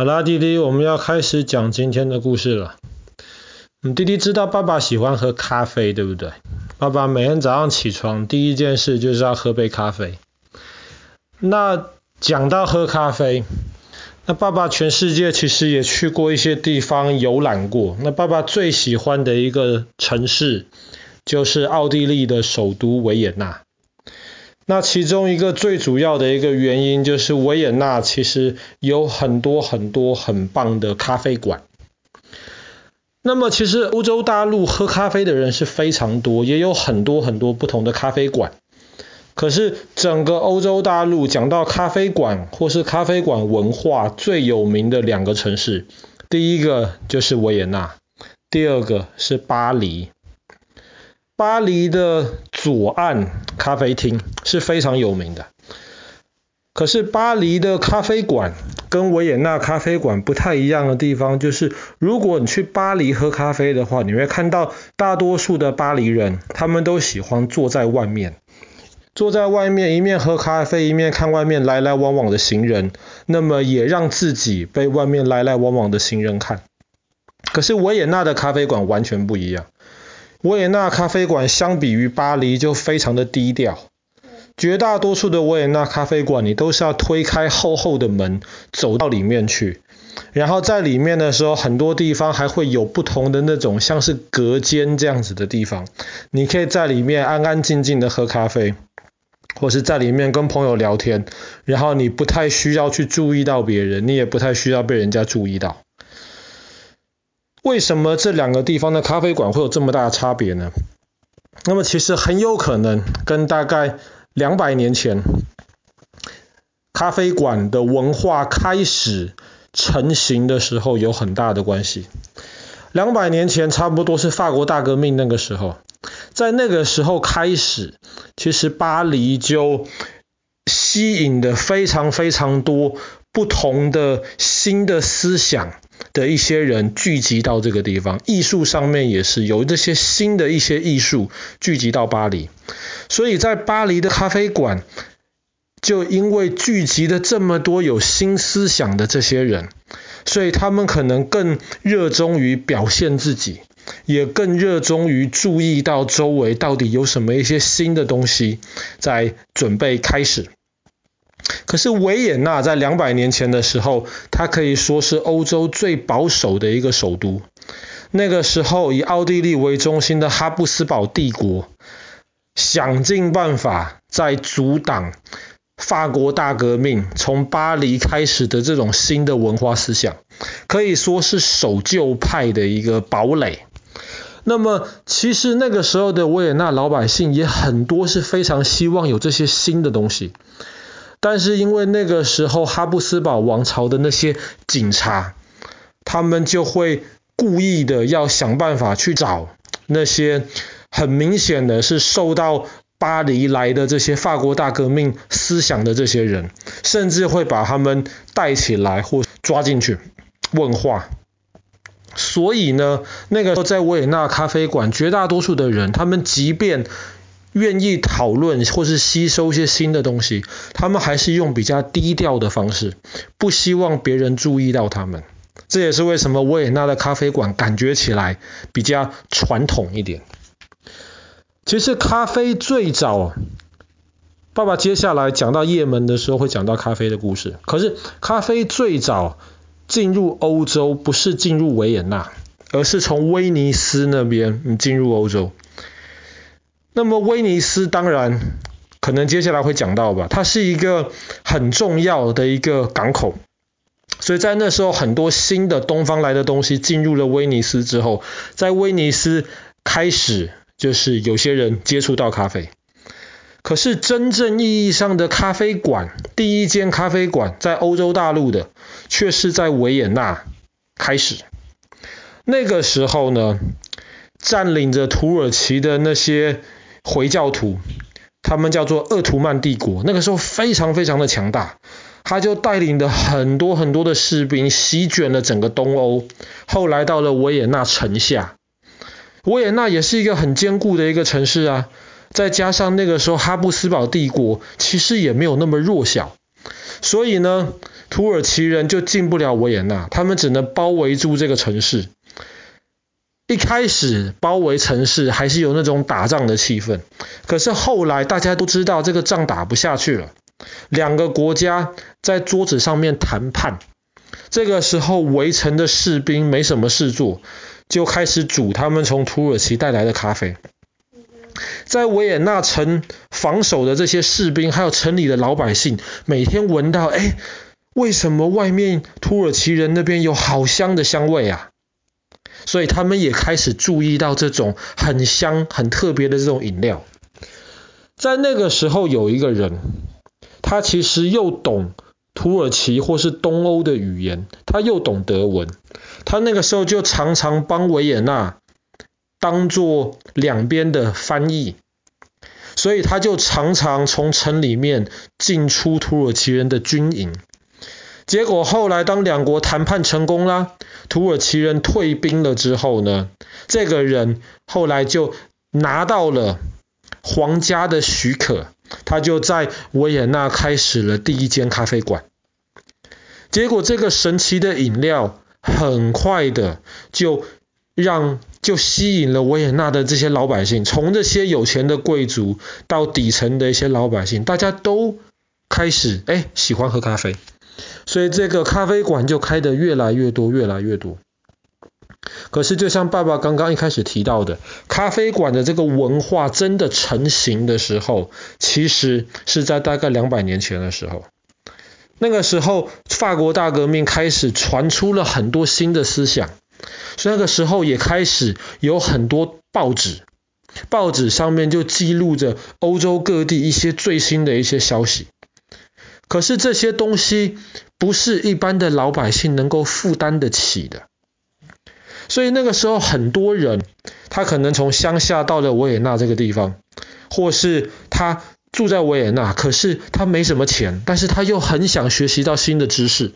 好啦，弟弟，我们要开始讲今天的故事了。嗯，弟弟知道爸爸喜欢喝咖啡，对不对？爸爸每天早上起床第一件事就是要喝杯咖啡。那讲到喝咖啡，那爸爸全世界其实也去过一些地方游览过。那爸爸最喜欢的一个城市就是奥地利的首都维也纳。那其中一个最主要的一个原因就是维也纳其实有很多很多很棒的咖啡馆。那么其实欧洲大陆喝咖啡的人是非常多，也有很多很多不同的咖啡馆。可是整个欧洲大陆讲到咖啡馆或是咖啡馆文化最有名的两个城市，第一个就是维也纳，第二个是巴黎。巴黎的左岸咖啡厅是非常有名的，可是巴黎的咖啡馆跟维也纳咖啡馆不太一样的地方，就是如果你去巴黎喝咖啡的话，你会看到大多数的巴黎人，他们都喜欢坐在外面，坐在外面一面喝咖啡，一面看外面来来往往的行人，那么也让自己被外面来来往往的行人看。可是维也纳的咖啡馆完全不一样。维也纳咖啡馆相比于巴黎就非常的低调，绝大多数的维也纳咖啡馆你都是要推开厚厚的门走到里面去，然后在里面的时候很多地方还会有不同的那种像是隔间这样子的地方，你可以在里面安安静静的喝咖啡，或是在里面跟朋友聊天，然后你不太需要去注意到别人，你也不太需要被人家注意到。为什么这两个地方的咖啡馆会有这么大的差别呢？那么其实很有可能跟大概两百年前咖啡馆的文化开始成型的时候有很大的关系。两百年前差不多是法国大革命那个时候，在那个时候开始，其实巴黎就吸引的非常非常多不同的新的思想。的一些人聚集到这个地方，艺术上面也是有这些新的一些艺术聚集到巴黎，所以在巴黎的咖啡馆，就因为聚集了这么多有新思想的这些人，所以他们可能更热衷于表现自己，也更热衷于注意到周围到底有什么一些新的东西在准备开始。可是维也纳在两百年前的时候，它可以说是欧洲最保守的一个首都。那个时候以奥地利为中心的哈布斯堡帝国，想尽办法在阻挡法国大革命从巴黎开始的这种新的文化思想，可以说是守旧派的一个堡垒。那么其实那个时候的维也纳老百姓也很多是非常希望有这些新的东西。但是因为那个时候哈布斯堡王朝的那些警察，他们就会故意的要想办法去找那些很明显的是受到巴黎来的这些法国大革命思想的这些人，甚至会把他们带起来或抓进去问话。所以呢，那个时候在维也纳咖啡馆，绝大多数的人，他们即便愿意讨论或是吸收一些新的东西，他们还是用比较低调的方式，不希望别人注意到他们。这也是为什么维也纳的咖啡馆感觉起来比较传统一点。其实咖啡最早，爸爸接下来讲到叶门的时候会讲到咖啡的故事。可是咖啡最早进入欧洲不是进入维也纳，而是从威尼斯那边进入欧洲。那么威尼斯当然可能接下来会讲到吧，它是一个很重要的一个港口，所以在那时候很多新的东方来的东西进入了威尼斯之后，在威尼斯开始就是有些人接触到咖啡，可是真正意义上的咖啡馆，第一间咖啡馆在欧洲大陆的，却是在维也纳开始，那个时候呢，占领着土耳其的那些。回教徒，他们叫做鄂图曼帝国，那个时候非常非常的强大，他就带领着很多很多的士兵席卷了整个东欧，后来到了维也纳城下，维也纳也是一个很坚固的一个城市啊，再加上那个时候哈布斯堡帝国其实也没有那么弱小，所以呢，土耳其人就进不了维也纳，他们只能包围住这个城市。一开始包围城市还是有那种打仗的气氛，可是后来大家都知道这个仗打不下去了，两个国家在桌子上面谈判。这个时候围城的士兵没什么事做，就开始煮他们从土耳其带来的咖啡。在维也纳城防守的这些士兵，还有城里的老百姓，每天闻到，哎，为什么外面土耳其人那边有好香的香味啊？所以他们也开始注意到这种很香、很特别的这种饮料。在那个时候，有一个人，他其实又懂土耳其或是东欧的语言，他又懂德文，他那个时候就常常帮维也纳当做两边的翻译，所以他就常常从城里面进出土耳其人的军营。结果后来，当两国谈判成功啦，土耳其人退兵了之后呢，这个人后来就拿到了皇家的许可，他就在维也纳开始了第一间咖啡馆。结果这个神奇的饮料很快的就让就吸引了维也纳的这些老百姓，从这些有钱的贵族到底层的一些老百姓，大家都开始哎喜欢喝咖啡。所以这个咖啡馆就开得越来越多，越来越多。可是就像爸爸刚刚一开始提到的，咖啡馆的这个文化真的成型的时候，其实是在大概两百年前的时候。那个时候，法国大革命开始传出了很多新的思想，所以那个时候也开始有很多报纸，报纸上面就记录着欧洲各地一些最新的一些消息。可是这些东西不是一般的老百姓能够负担得起的，所以那个时候很多人，他可能从乡下到了维也纳这个地方，或是他住在维也纳，可是他没什么钱，但是他又很想学习到新的知识，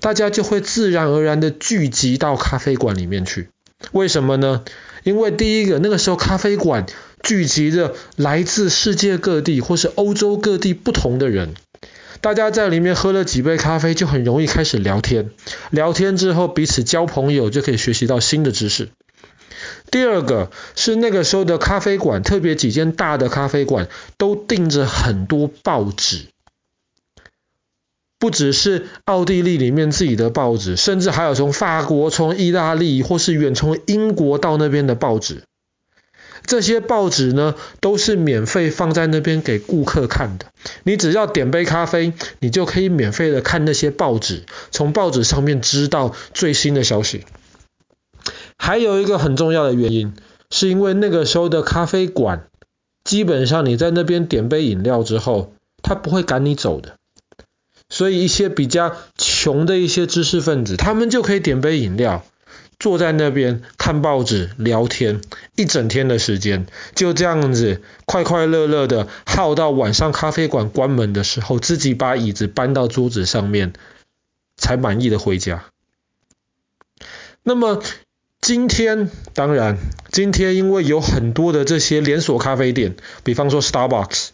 大家就会自然而然的聚集到咖啡馆里面去。为什么呢？因为第一个，那个时候咖啡馆聚集着来自世界各地或是欧洲各地不同的人。大家在里面喝了几杯咖啡，就很容易开始聊天。聊天之后，彼此交朋友，就可以学习到新的知识。第二个是那个时候的咖啡馆，特别几间大的咖啡馆都订着很多报纸，不只是奥地利里面自己的报纸，甚至还有从法国、从意大利或是远从英国到那边的报纸。这些报纸呢，都是免费放在那边给顾客看的。你只要点杯咖啡，你就可以免费的看那些报纸，从报纸上面知道最新的消息。还有一个很重要的原因，是因为那个时候的咖啡馆，基本上你在那边点杯饮料之后，他不会赶你走的。所以一些比较穷的一些知识分子，他们就可以点杯饮料。坐在那边看报纸、聊天，一整天的时间就这样子快快乐乐的耗到晚上咖啡馆关门的时候，自己把椅子搬到桌子上面，才满意的回家。那么今天，当然今天因为有很多的这些连锁咖啡店，比方说 Starbucks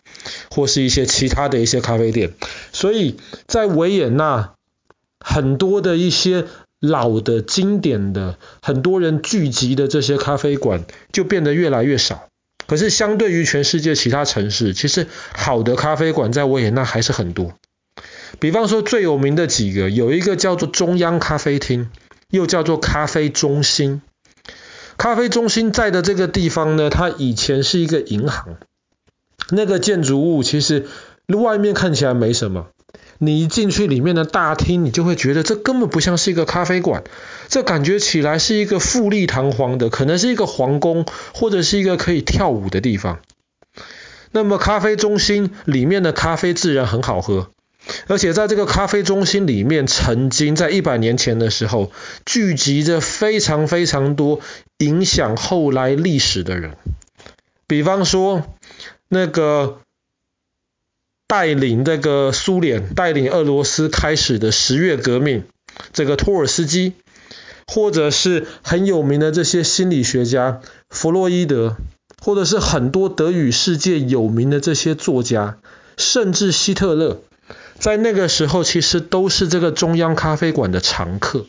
或是一些其他的一些咖啡店，所以在维也纳很多的一些。老的、经典的、很多人聚集的这些咖啡馆就变得越来越少。可是相对于全世界其他城市，其实好的咖啡馆在维也纳还是很多。比方说最有名的几个，有一个叫做中央咖啡厅，又叫做咖啡中心。咖啡中心在的这个地方呢，它以前是一个银行。那个建筑物其实外面看起来没什么。你一进去里面的大厅，你就会觉得这根本不像是一个咖啡馆，这感觉起来是一个富丽堂皇的，可能是一个皇宫或者是一个可以跳舞的地方。那么咖啡中心里面的咖啡自然很好喝，而且在这个咖啡中心里面，曾经在一百年前的时候，聚集着非常非常多影响后来历史的人，比方说那个。带领这个苏联、带领俄罗斯开始的十月革命，这个托尔斯基，或者是很有名的这些心理学家弗洛伊德，或者是很多德语世界有名的这些作家，甚至希特勒，在那个时候其实都是这个中央咖啡馆的常客。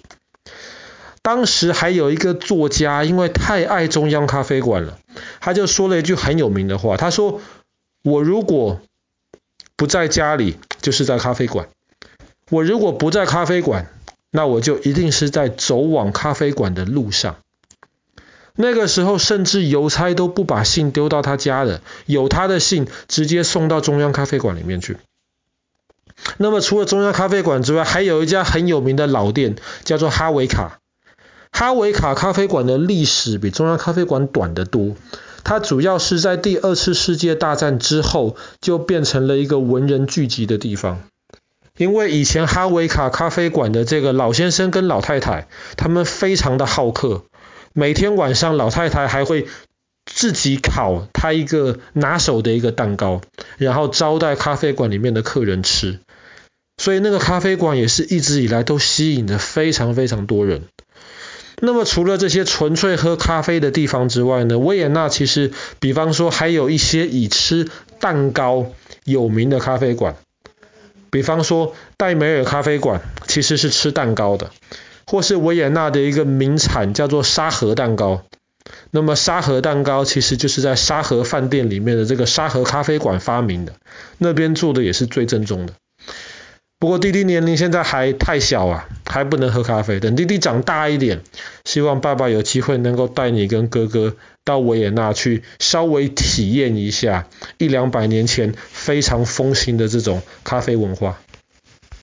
当时还有一个作家，因为太爱中央咖啡馆了，他就说了一句很有名的话，他说：“我如果不在家里，就是在咖啡馆；我如果不在咖啡馆，那我就一定是在走往咖啡馆的路上。”那个时候，甚至邮差都不把信丢到他家的，有他的信直接送到中央咖啡馆里面去。那么，除了中央咖啡馆之外，还有一家很有名的老店，叫做哈维卡。哈维卡咖啡馆的历史比中央咖啡馆短得多。它主要是在第二次世界大战之后，就变成了一个文人聚集的地方。因为以前哈维卡咖啡馆的这个老先生跟老太太，他们非常的好客。每天晚上，老太太还会自己烤她一个拿手的一个蛋糕，然后招待咖啡馆里面的客人吃。所以那个咖啡馆也是一直以来都吸引着非常非常多人。那么除了这些纯粹喝咖啡的地方之外呢，维也纳其实，比方说还有一些以吃蛋糕有名的咖啡馆，比方说戴梅尔咖啡馆其实是吃蛋糕的，或是维也纳的一个名产叫做沙河蛋糕。那么沙河蛋糕其实就是在沙河饭店里面的这个沙河咖啡馆发明的，那边做的也是最正宗的。不过弟弟年龄现在还太小啊，还不能喝咖啡。等弟弟长大一点，希望爸爸有机会能够带你跟哥哥到维也纳去，稍微体验一下一两百年前非常风行的这种咖啡文化。